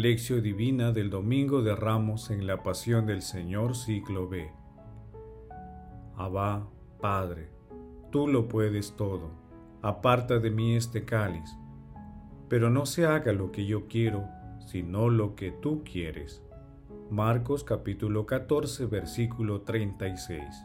Lección Divina del Domingo de Ramos en la Pasión del Señor, ciclo B. Abba, Padre, tú lo puedes todo, aparta de mí este cáliz, pero no se haga lo que yo quiero, sino lo que tú quieres. Marcos capítulo 14, versículo 36.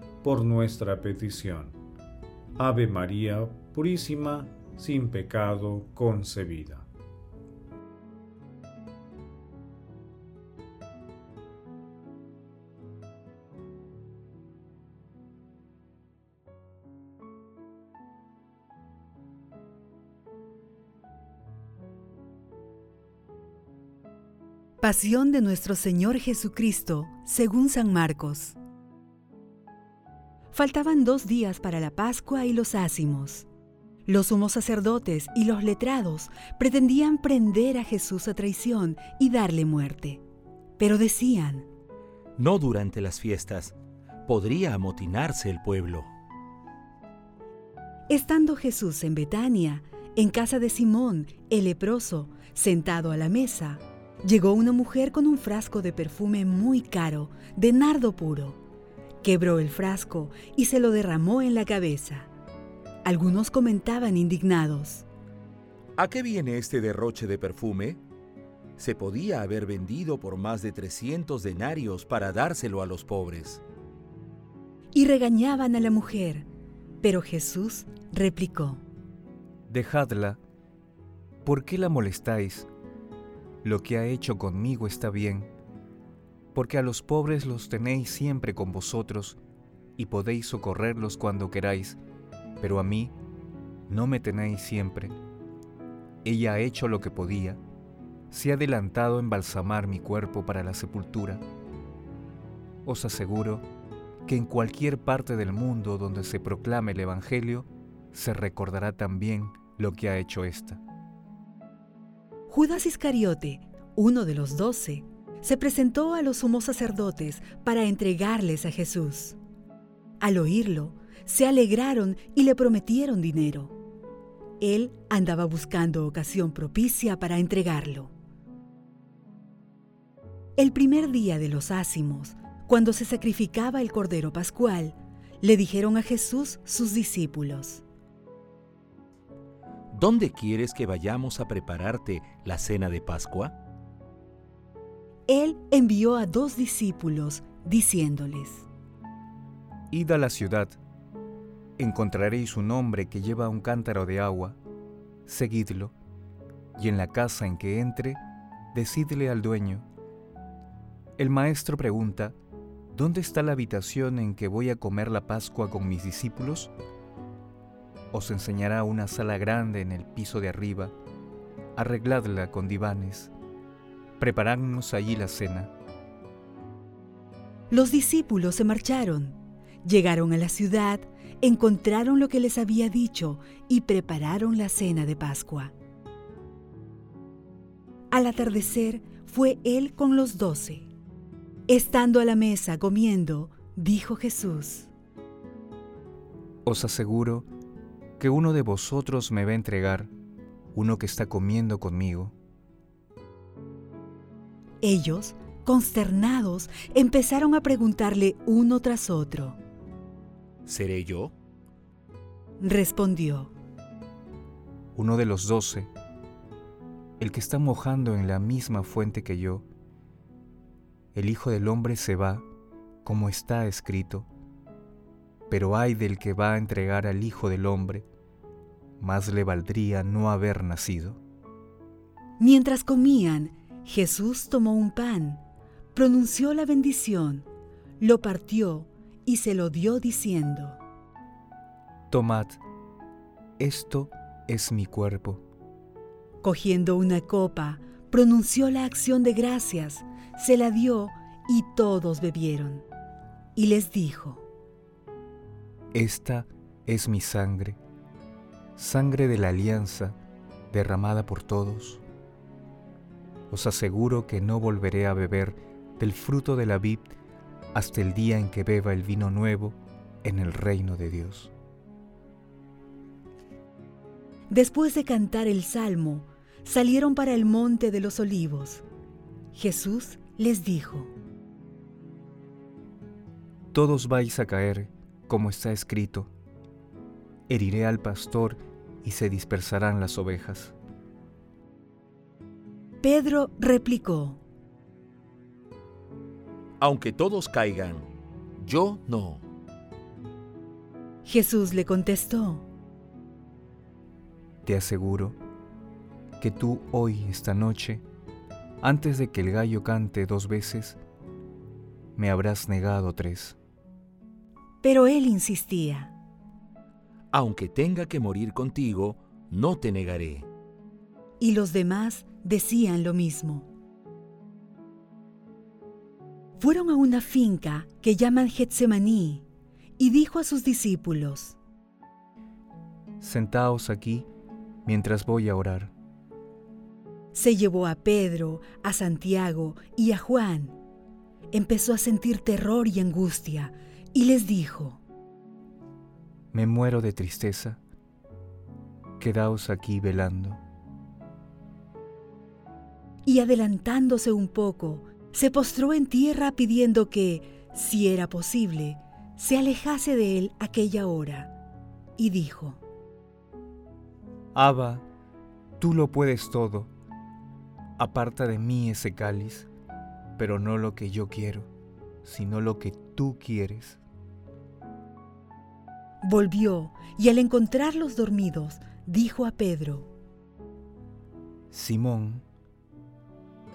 por nuestra petición. Ave María Purísima, sin pecado concebida. Pasión de nuestro Señor Jesucristo, según San Marcos. Faltaban dos días para la Pascua y los ácimos. Los sumos sacerdotes y los letrados pretendían prender a Jesús a traición y darle muerte. Pero decían, No durante las fiestas, podría amotinarse el pueblo. Estando Jesús en Betania, en casa de Simón, el leproso, sentado a la mesa, llegó una mujer con un frasco de perfume muy caro, de nardo puro Quebró el frasco y se lo derramó en la cabeza. Algunos comentaban indignados. ¿A qué viene este derroche de perfume? Se podía haber vendido por más de 300 denarios para dárselo a los pobres. Y regañaban a la mujer, pero Jesús replicó. Dejadla. ¿Por qué la molestáis? Lo que ha hecho conmigo está bien porque a los pobres los tenéis siempre con vosotros y podéis socorrerlos cuando queráis, pero a mí no me tenéis siempre. Ella ha hecho lo que podía, se ha adelantado a embalsamar mi cuerpo para la sepultura. Os aseguro que en cualquier parte del mundo donde se proclame el Evangelio, se recordará también lo que ha hecho ésta. Judas Iscariote, uno de los doce, se presentó a los sumos sacerdotes para entregarles a Jesús. Al oírlo, se alegraron y le prometieron dinero. Él andaba buscando ocasión propicia para entregarlo. El primer día de los ácimos, cuando se sacrificaba el Cordero Pascual, le dijeron a Jesús sus discípulos, ¿Dónde quieres que vayamos a prepararte la cena de Pascua? Él envió a dos discípulos, diciéndoles, Id a la ciudad, encontraréis un hombre que lleva un cántaro de agua, seguidlo, y en la casa en que entre, decidle al dueño. El maestro pregunta, ¿dónde está la habitación en que voy a comer la Pascua con mis discípulos? Os enseñará una sala grande en el piso de arriba, arregladla con divanes prepararnos allí la cena. Los discípulos se marcharon, llegaron a la ciudad, encontraron lo que les había dicho y prepararon la cena de Pascua. Al atardecer fue él con los doce. Estando a la mesa comiendo, dijo Jesús, Os aseguro que uno de vosotros me va a entregar, uno que está comiendo conmigo. Ellos, consternados, empezaron a preguntarle uno tras otro. ¿Seré yo? Respondió. Uno de los doce, el que está mojando en la misma fuente que yo. El Hijo del Hombre se va, como está escrito, pero ay del que va a entregar al Hijo del Hombre, más le valdría no haber nacido. Mientras comían, Jesús tomó un pan, pronunció la bendición, lo partió y se lo dio diciendo, Tomad, esto es mi cuerpo. Cogiendo una copa, pronunció la acción de gracias, se la dio y todos bebieron. Y les dijo, Esta es mi sangre, sangre de la alianza derramada por todos. Os aseguro que no volveré a beber del fruto de la vid hasta el día en que beba el vino nuevo en el reino de Dios. Después de cantar el salmo, salieron para el monte de los olivos. Jesús les dijo, Todos vais a caer, como está escrito, heriré al pastor y se dispersarán las ovejas. Pedro replicó, Aunque todos caigan, yo no. Jesús le contestó, Te aseguro que tú hoy, esta noche, antes de que el gallo cante dos veces, me habrás negado tres. pero él insistía. Aunque tenga que morir contigo, no te negaré. Y los demás decían lo mismo. Fueron a una finca que llaman Getsemaní y dijo a sus discípulos, Sentaos aquí mientras voy a orar. se llevó a Pedro, a Santiago y a Juan. Empezó a sentir terror y angustia y les dijo, Me muero de tristeza. Quedaos aquí velando. Y adelantándose un poco, se postró en tierra pidiendo que, si era posible, se alejase de él aquella hora, y dijo, Abba, tú lo puedes todo. Aparta de mí ese cáliz, pero no lo que yo quiero, sino lo que tú quieres. Volvió y al encontrarlos dormidos, dijo a Pedro, Simón,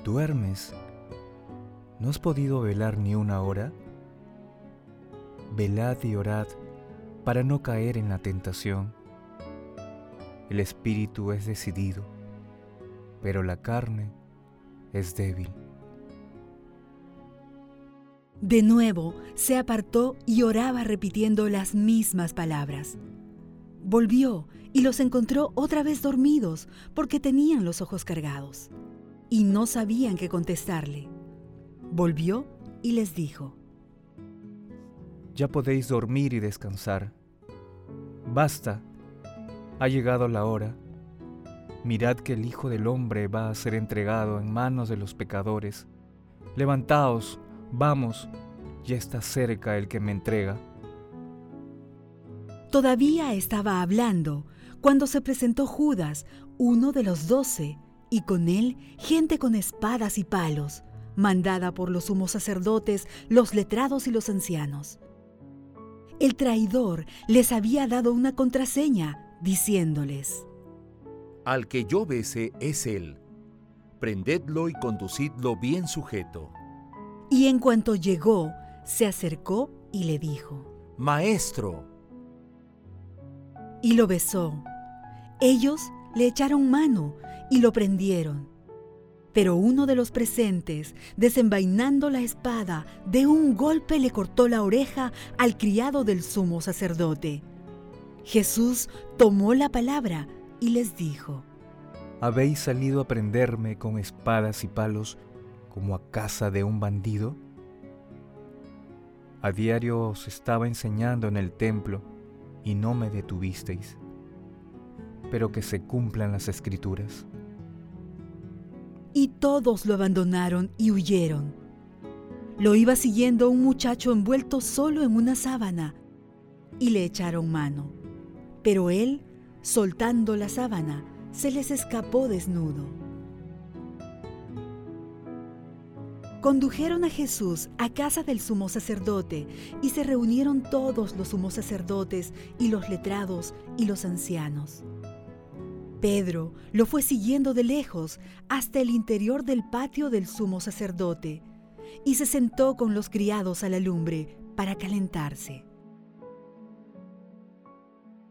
¿duermes? ¿No has podido velar ni una hora? Velad y orad para no caer en la tentación. El espíritu es decidido, pero la carne es débil. De nuevo se apartó y oraba repitiendo las mismas palabras. Volvió y los encontró otra vez dormidos porque tenían los ojos cargados y no sabían qué contestarle. Volvió y les dijo, Ya podéis dormir y descansar. Basta, ha llegado la hora. Mirad que el Hijo del Hombre va a ser entregado en manos de los pecadores. Levantaos, vamos, ya está cerca el que me entrega. Todavía estaba hablando cuando se presentó Judas, uno de los doce, y con él gente con espadas y palos, mandada por los sumos sacerdotes, los letrados y los ancianos. El traidor les había dado una contraseña, diciéndoles, Al que yo bese es él. Prendedlo y conducidlo bien sujeto. y en cuanto llegó, se acercó y le dijo, Maestro, y lo besó. Ellos le echaron mano y lo prendieron. Pero uno de los presentes, desenvainando la espada, de un golpe le cortó la oreja al criado del sumo sacerdote. Jesús tomó la palabra y les dijo, ¿Habéis salido a prenderme con espadas y palos como a casa de un bandido? A diario os estaba enseñando en el templo y no me detuvisteis. Pero que se cumplan las escrituras. y todos lo abandonaron y huyeron. Lo iba siguiendo un muchacho envuelto solo en una sábana y le echaron mano. Pero él, soltando la sábana, se les escapó desnudo. Condujeron a Jesús a casa del sumo sacerdote y se reunieron todos los sumos sacerdotes y los letrados y los ancianos. Pedro lo fue siguiendo de lejos hasta el interior del patio del sumo sacerdote y se sentó con los criados a la lumbre para calentarse.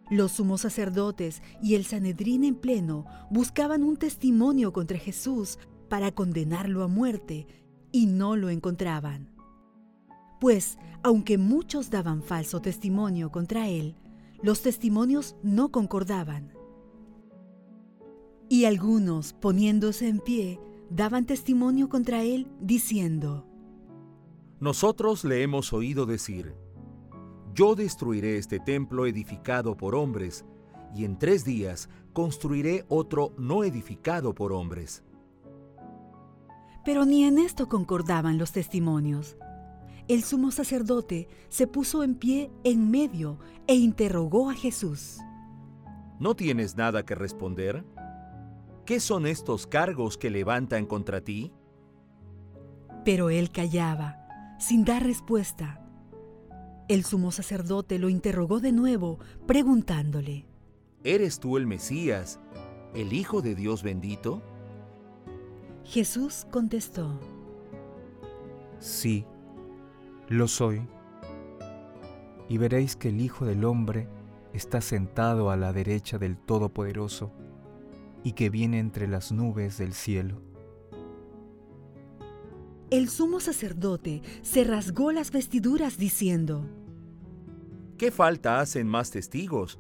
Los sumos sacerdotes y el Sanedrín en pleno buscaban un testimonio contra Jesús para condenarlo a muerte y no lo encontraban. Pues, aunque muchos daban falso testimonio contra él, los testimonios no concordaban. Y algunos, poniéndose en pie, daban testimonio contra él, diciendo, Nosotros le hemos oído decir, Yo destruiré este templo edificado por hombres, y en tres días construiré otro no edificado por hombres. Pero ni en esto concordaban los testimonios. El sumo sacerdote se puso en pie en medio e interrogó a Jesús. ¿No tienes nada que responder? ¿Qué son estos cargos que levantan contra ti? Pero él callaba, sin dar respuesta. El sumo sacerdote lo interrogó de nuevo, preguntándole, ¿Eres tú el Mesías, el Hijo de Dios bendito? Jesús contestó, Sí, lo soy. Y veréis que el Hijo del Hombre está sentado a la derecha del Todopoderoso y que viene entre las nubes del cielo. El sumo sacerdote se rasgó las vestiduras diciendo, ¿Qué falta hacen más testigos?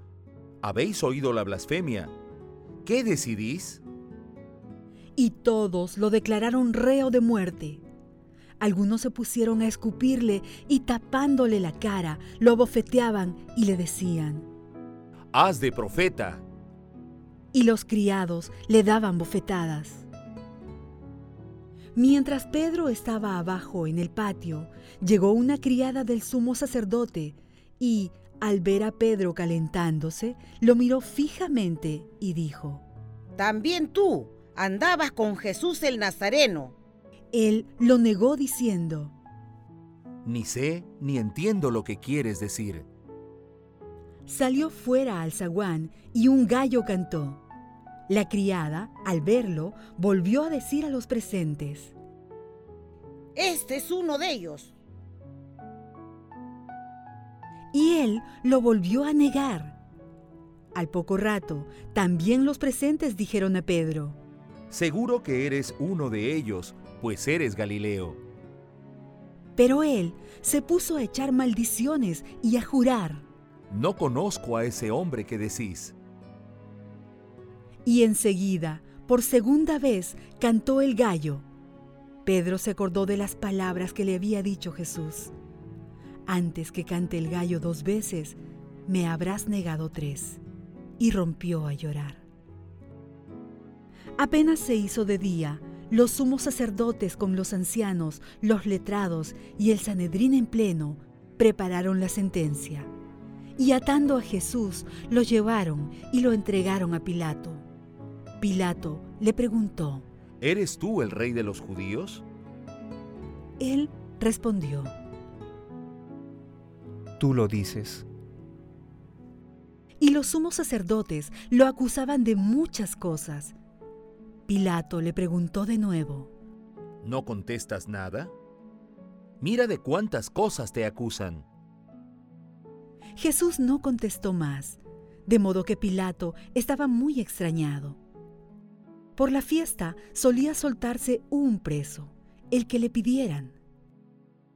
¿Habéis oído la blasfemia? ¿Qué decidís? Y todos lo declararon reo de muerte. Algunos se pusieron a escupirle y tapándole la cara, lo abofeteaban y le decían, Haz de profeta. Y los criados le daban bofetadas. Mientras Pedro estaba abajo en el patio, llegó una criada del sumo sacerdote y, al ver a Pedro calentándose, lo miró fijamente y dijo, También tú andabas con Jesús el Nazareno. Él lo negó diciendo, Ni sé ni entiendo lo que quieres decir. Salió fuera al zaguán y un gallo cantó. La criada, al verlo, volvió a decir a los presentes, Este es uno de ellos. Y él lo volvió a negar. Al poco rato, también los presentes dijeron a Pedro, Seguro que eres uno de ellos, pues eres Galileo. Pero él se puso a echar maldiciones y a jurar. No conozco a ese hombre que decís. Y enseguida, por segunda vez, cantó el gallo. Pedro se acordó de las palabras que le había dicho Jesús. Antes que cante el gallo dos veces, me habrás negado tres. Y rompió a llorar. Apenas se hizo de día, los sumos sacerdotes con los ancianos, los letrados y el Sanedrín en pleno prepararon la sentencia. Y atando a Jesús, lo llevaron y lo entregaron a Pilato. Pilato le preguntó, ¿Eres tú el rey de los judíos? Él respondió, Tú lo dices. Y los sumos sacerdotes lo acusaban de muchas cosas. Pilato le preguntó de nuevo, ¿No contestas nada? Mira de cuántas cosas te acusan. Jesús no contestó más, de modo que Pilato estaba muy extrañado. Por la fiesta solía soltarse un preso, el que le pidieran.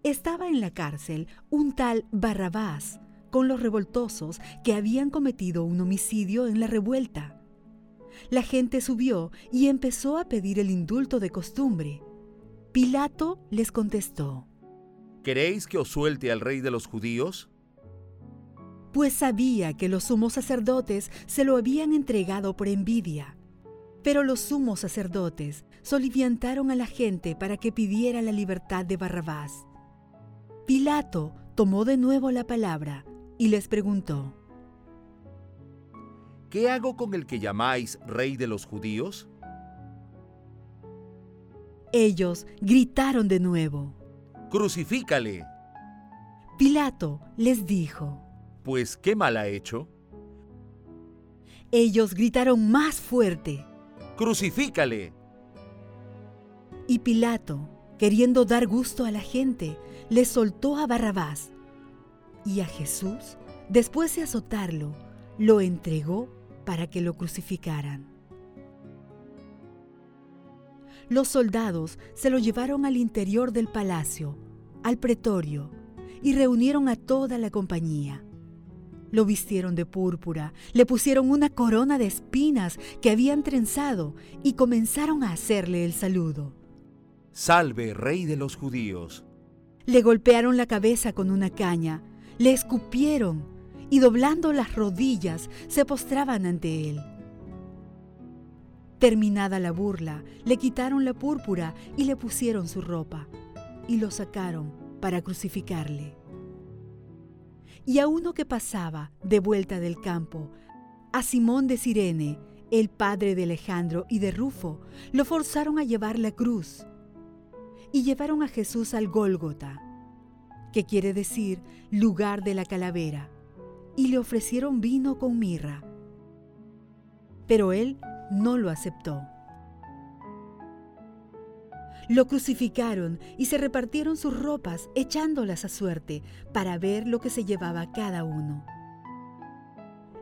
Estaba en la cárcel un tal Barrabás con los revoltosos que habían cometido un homicidio en la revuelta. La gente subió y empezó a pedir el indulto de costumbre. Pilato les contestó, ¿Queréis que os suelte al rey de los judíos? pues sabía que los sumos sacerdotes se lo habían entregado por envidia. Pero los sumos sacerdotes soliviantaron a la gente para que pidiera la libertad de Barrabás. Pilato tomó de nuevo la palabra y les preguntó, ¿Qué hago con el que llamáis rey de los judíos? ellos gritaron de nuevo. Crucifícale. Pilato les dijo, Pues, ¿qué mal ha hecho? Ellos gritaron más fuerte. ¡Crucifícale! Y Pilato, queriendo dar gusto a la gente, le soltó a Barrabás. Y a Jesús, después de azotarlo, lo entregó para que lo crucificaran. Los soldados se lo llevaron al interior del palacio, al pretorio, y reunieron a toda la compañía. Lo vistieron de púrpura, le pusieron una corona de espinas que habían trenzado y comenzaron a hacerle el saludo. Salve, rey de los judíos. Le golpearon la cabeza con una caña, le escupieron y doblando las rodillas se postraban ante él. Terminada la burla, le quitaron la púrpura y le pusieron su ropa y lo sacaron para crucificarle. Y a uno que pasaba de vuelta del campo, a Simón de Sirene, el padre de Alejandro y de Rufo, lo forzaron a llevar la cruz. Y llevaron a Jesús al Gólgota, que quiere decir lugar de la calavera, y le ofrecieron vino con mirra. Pero él no lo aceptó. Lo crucificaron y se repartieron sus ropas echándolas a suerte para ver lo que se llevaba cada uno.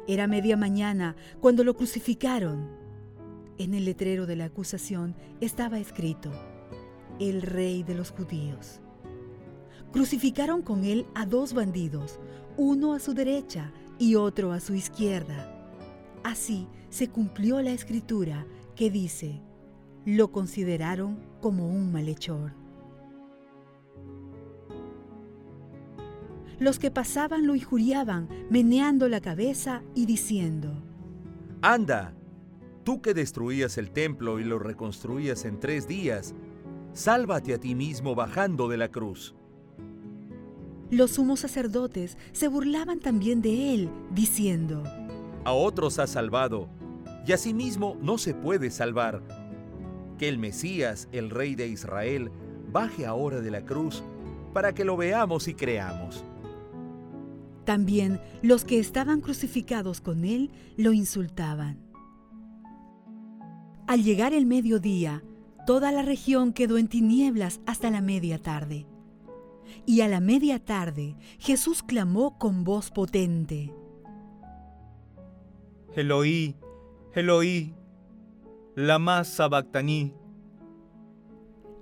Era media mañana cuando lo crucificaron. En el letrero de la acusación estaba escrito, el rey de los judíos. Crucificaron con él a dos bandidos, uno a su derecha y otro a su izquierda. Así se cumplió la escritura que dice, lo consideraron como un malhechor. Los que pasaban lo injuriaban, meneando la cabeza y diciendo, Anda, tú que destruías el templo y lo reconstruías en tres días, sálvate a ti mismo bajando de la cruz. Los sumos sacerdotes se burlaban también de él, diciendo, A otros has salvado, y a sí mismo no se puede salvar. Que el Mesías, el Rey de Israel, baje ahora de la cruz, para que lo veamos y creamos. También los que estaban crucificados con él lo insultaban. Al llegar el mediodía, toda la región quedó en tinieblas hasta la media tarde. Y a la media tarde Jesús clamó con voz potente. Eloí, Eloí, lama sabactaní.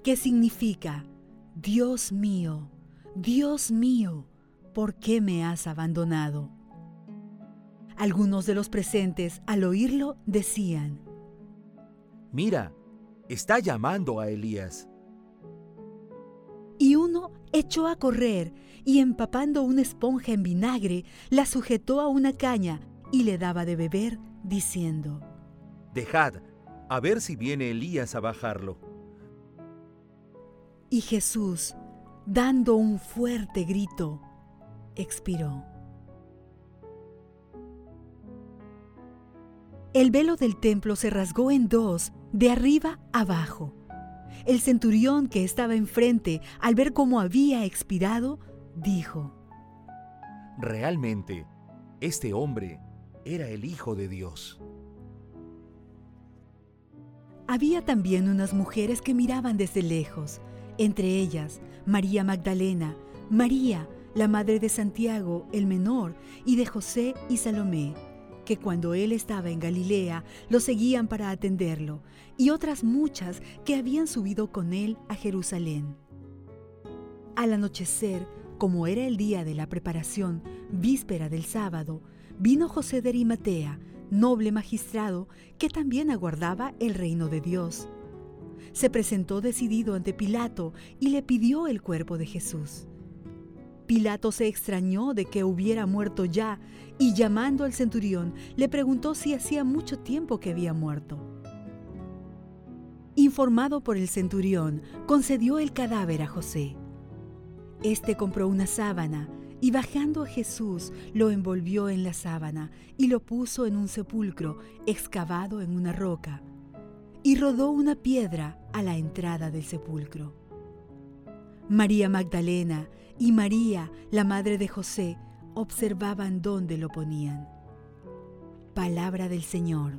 ¿Qué significa? Dios mío, Dios mío, ¿por qué me has abandonado? Algunos de los presentes al oírlo decían, Mira, está llamando a Elías. Y uno echó a correr y empapando una esponja en vinagre, la sujetó a una caña y le daba de beber, diciendo, Dejad, a ver si viene Elías a bajarlo. Y Jesús, dando un fuerte grito, expiró. El velo del templo se rasgó en dos, de arriba abajo. El centurión que estaba enfrente, al ver cómo había expirado, dijo, Realmente, este hombre era el Hijo de Dios. Había también unas mujeres que miraban desde lejos, entre ellas María Magdalena, María, la madre de Santiago el menor, y de José y Salomé, que cuando él estaba en Galilea lo seguían para atenderlo, y otras muchas que habían subido con él a Jerusalén. Al anochecer, como era el día de la preparación, víspera del sábado, vino José de Arimatea, noble magistrado que también aguardaba el reino de Dios. Se presentó decidido ante Pilato y le pidió el cuerpo de Jesús. Pilato se extrañó de que hubiera muerto ya y llamando al centurión le preguntó si hacía mucho tiempo que había muerto. Informado por el centurión, concedió el cadáver a José. Este compró una sábana y bajando a Jesús lo envolvió en la sábana y lo puso en un sepulcro excavado en una roca y rodó una piedra a la entrada del sepulcro. María Magdalena y María, la madre de José, observaban dónde lo ponían. Palabra del Señor.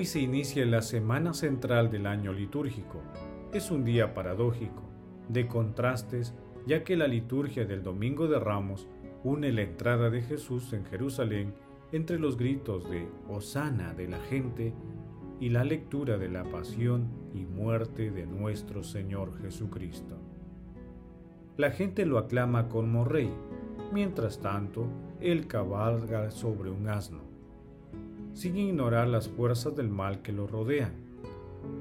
Hoy se inicia la semana central del año litúrgico. Es un día paradójico, de contrastes, ya que la liturgia del Domingo de Ramos une la entrada de Jesús en Jerusalén entre los gritos de Hosana de la gente y la lectura de la pasión y muerte de nuestro Señor Jesucristo. La gente lo aclama como rey, mientras tanto, él cabalga sobre un asno sin ignorar las fuerzas del mal que lo rodean.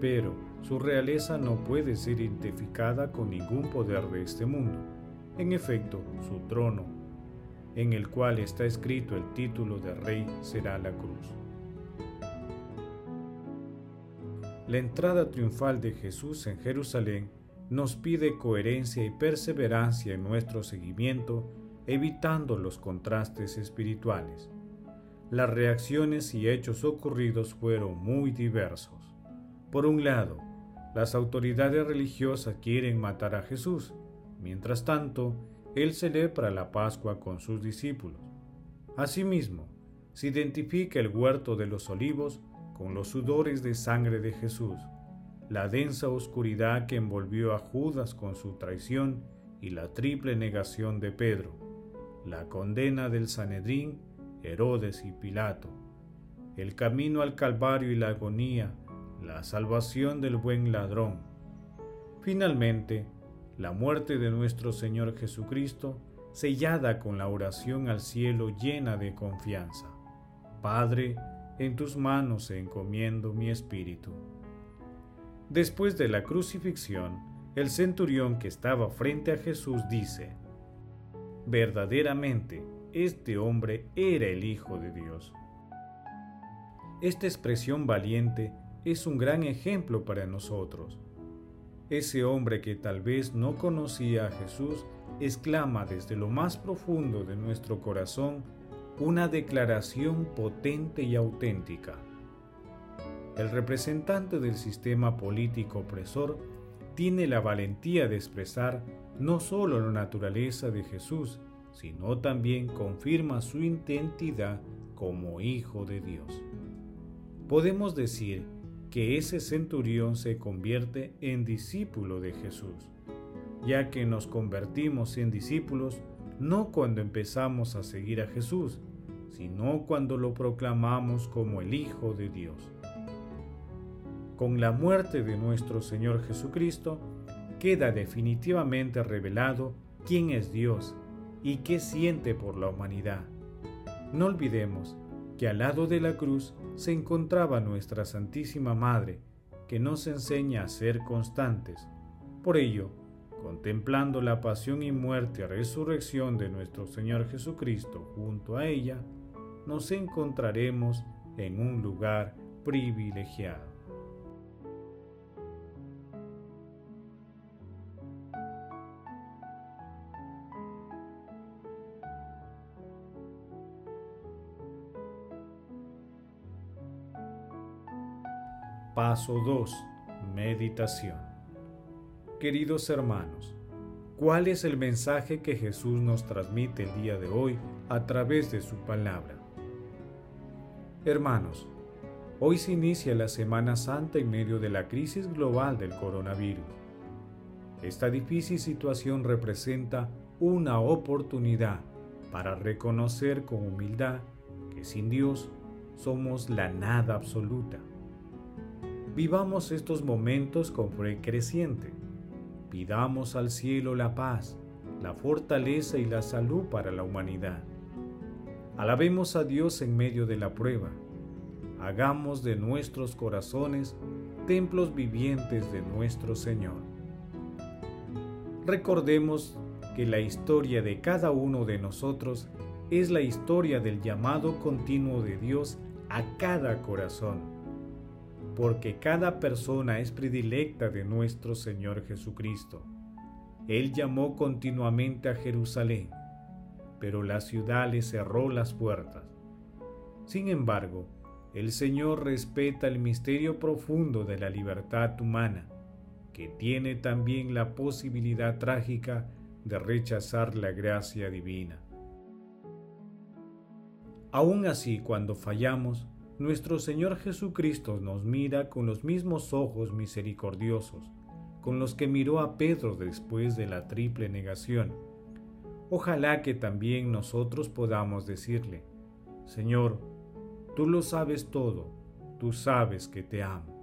Pero su realeza no puede ser identificada con ningún poder de este mundo. En efecto, su trono, en el cual está escrito el título de rey, será la cruz. La entrada triunfal de Jesús en Jerusalén nos pide coherencia y perseverancia en nuestro seguimiento, evitando los contrastes espirituales las reacciones y hechos ocurridos fueron muy diversos. Por un lado, las autoridades religiosas quieren matar a Jesús, mientras tanto, él celebra la Pascua con sus discípulos. Asimismo, se identifica el huerto de los olivos con los sudores de sangre de Jesús, la densa oscuridad que envolvió a Judas con su traición y la triple negación de Pedro, la condena del Sanedrín Herodes y Pilato, el camino al Calvario y la agonía, la salvación del buen ladrón. Finalmente, la muerte de nuestro Señor Jesucristo, sellada con la oración al cielo llena de confianza. Padre, en tus manos encomiendo mi espíritu. Después de la crucifixión, el centurión que estaba frente a Jesús dice, Verdaderamente, este hombre era el Hijo de Dios. Esta expresión valiente es un gran ejemplo para nosotros. Ese hombre que tal vez no conocía a Jesús exclama desde lo más profundo de nuestro corazón una declaración potente y auténtica. El representante del sistema político opresor tiene la valentía de expresar no solo la naturaleza de Jesús, sino también confirma su identidad como Hijo de Dios. Podemos decir que ese centurión se convierte en discípulo de Jesús, ya que nos convertimos en discípulos no cuando empezamos a seguir a Jesús, sino cuando lo proclamamos como el Hijo de Dios. Con la muerte de nuestro Señor Jesucristo, queda definitivamente revelado quién es Dios y qué siente por la humanidad. No olvidemos que al lado de la cruz se encontraba nuestra Santísima Madre, que nos enseña a ser constantes. Por ello, contemplando la pasión y muerte y resurrección de nuestro Señor Jesucristo junto a ella, nos encontraremos en un lugar privilegiado. Paso 2. Meditación. Queridos hermanos, ¿cuál es el mensaje que Jesús nos transmite el día de hoy a través de su palabra? Hermanos, hoy se inicia la Semana Santa en medio de la crisis global del coronavirus. Esta difícil situación representa una oportunidad para reconocer con humildad que sin Dios somos la nada absoluta Vivamos estos momentos con fe creciente. Pidamos al cielo la paz, la fortaleza y la salud para la humanidad. Alabemos a Dios en medio de la prueba. Hagamos de nuestros corazones templos vivientes de nuestro Señor. Recordemos que la historia de cada uno de nosotros es la historia del llamado continuo de Dios a cada corazón porque cada persona es predilecta de nuestro Señor Jesucristo. Él llamó continuamente a Jerusalén, pero la ciudad le cerró las puertas. Sin embargo, el Señor respeta el misterio profundo de la libertad humana, que tiene también la posibilidad trágica de rechazar la gracia divina. Aún así, cuando fallamos, nuestro Señor Jesucristo nos mira con los mismos ojos misericordiosos con los que miró a Pedro después de la triple negación. Ojalá que también nosotros podamos decirle, Señor, tú lo sabes todo, tú sabes que te amo.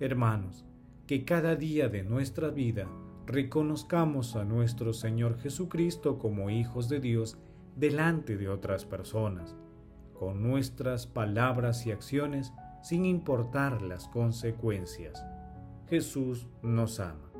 Hermanos, que cada día de nuestra vida reconozcamos a nuestro Señor Jesucristo como hijos de Dios delante de otras personas con nuestras palabras y acciones sin importar las consecuencias. Jesús nos ama.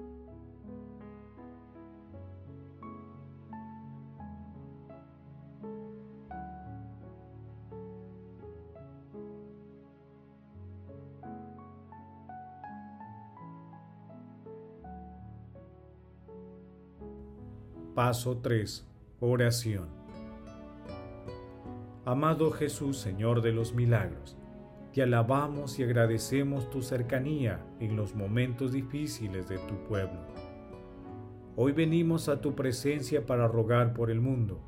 Paso 3. Oración. Amado Jesús, Señor de los milagros, te alabamos y agradecemos tu cercanía en los momentos difíciles de tu pueblo. Hoy venimos a tu presencia para rogar por el mundo,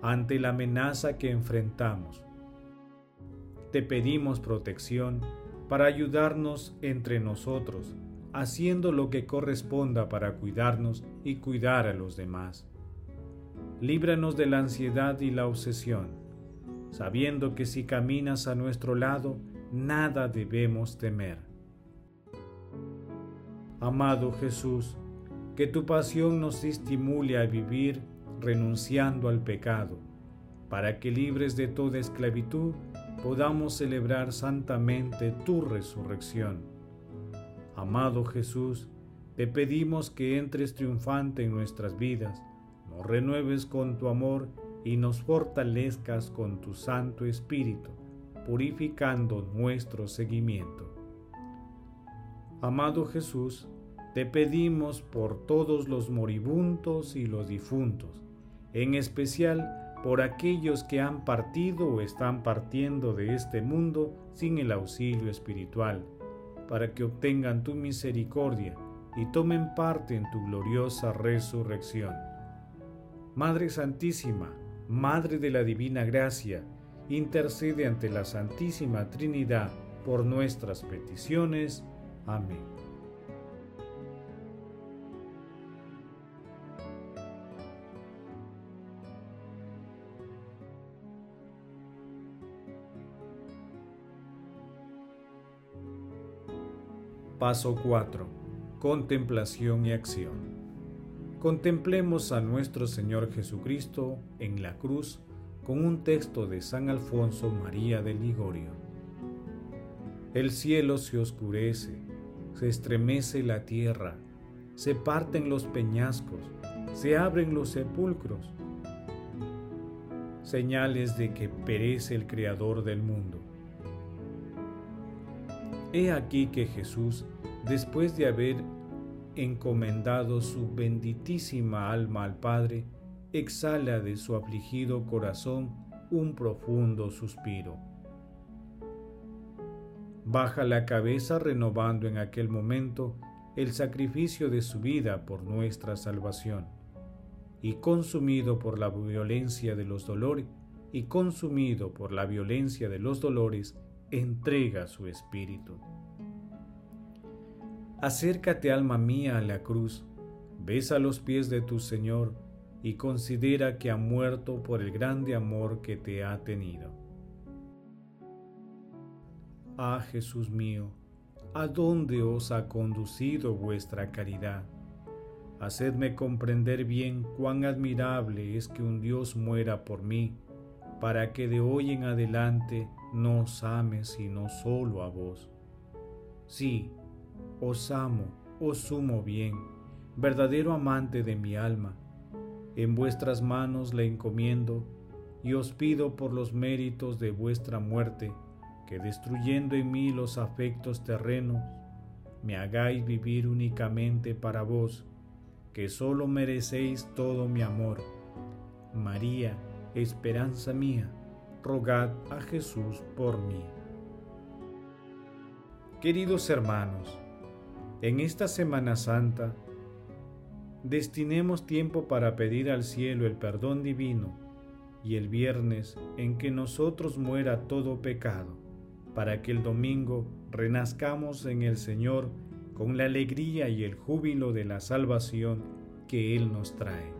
ante la amenaza que enfrentamos. Te pedimos protección para ayudarnos entre nosotros, haciendo lo que corresponda para cuidarnos y cuidar a los demás. Líbranos de la ansiedad y la obsesión sabiendo que si caminas a nuestro lado, nada debemos temer. Amado Jesús, que tu pasión nos estimule a vivir renunciando al pecado, para que libres de toda esclavitud podamos celebrar santamente tu resurrección. Amado Jesús, te pedimos que entres triunfante en nuestras vidas, nos renueves con tu amor y nos fortalezcas con tu Santo Espíritu, purificando nuestro seguimiento. Amado Jesús, te pedimos por todos los moribundos y los difuntos, en especial por aquellos que han partido o están partiendo de este mundo sin el auxilio espiritual, para que obtengan tu misericordia y tomen parte en tu gloriosa resurrección. Madre Santísima, Madre de la Divina Gracia, intercede ante la Santísima Trinidad por nuestras peticiones. Amén. Paso 4. Contemplación y acción. Contemplemos a nuestro Señor Jesucristo en la cruz con un texto de San Alfonso María de Ligorio. El cielo se oscurece, se estremece la tierra, se parten los peñascos, se abren los sepulcros, señales de que perece el Creador del mundo. He aquí que Jesús, después de haber encomendado su benditísima alma al Padre, exhala de su afligido corazón un profundo suspiro. Baja la cabeza renovando en aquel momento el sacrificio de su vida por nuestra salvación, y consumido por la violencia de los dolores, y consumido por la violencia de los dolores, entrega su espíritu. Acércate, alma mía, a la cruz, besa los pies de tu Señor y considera que ha muerto por el grande amor que te ha tenido. Ah Jesús mío, ¿a dónde os ha conducido vuestra caridad? Hacedme comprender bien cuán admirable es que un Dios muera por mí, para que de hoy en adelante no os ame sino solo a vos. Sí, os amo, os sumo bien, verdadero amante de mi alma. En vuestras manos la encomiendo y os pido por los méritos de vuestra muerte que destruyendo en mí los afectos terrenos, me hagáis vivir únicamente para vos, que solo merecéis todo mi amor. María, esperanza mía, rogad a Jesús por mí. Queridos hermanos, en esta Semana Santa, destinemos tiempo para pedir al cielo el perdón divino y el viernes en que nosotros muera todo pecado, para que el domingo renazcamos en el Señor con la alegría y el júbilo de la salvación que Él nos trae.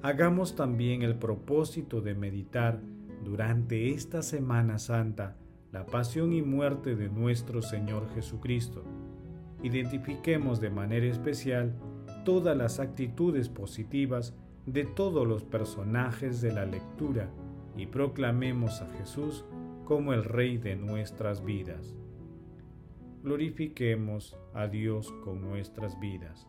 Hagamos también el propósito de meditar durante esta Semana Santa la pasión y muerte de nuestro Señor Jesucristo. Identifiquemos de manera especial todas las actitudes positivas de todos los personajes de la lectura y proclamemos a Jesús como el Rey de nuestras vidas. Glorifiquemos a Dios con nuestras vidas.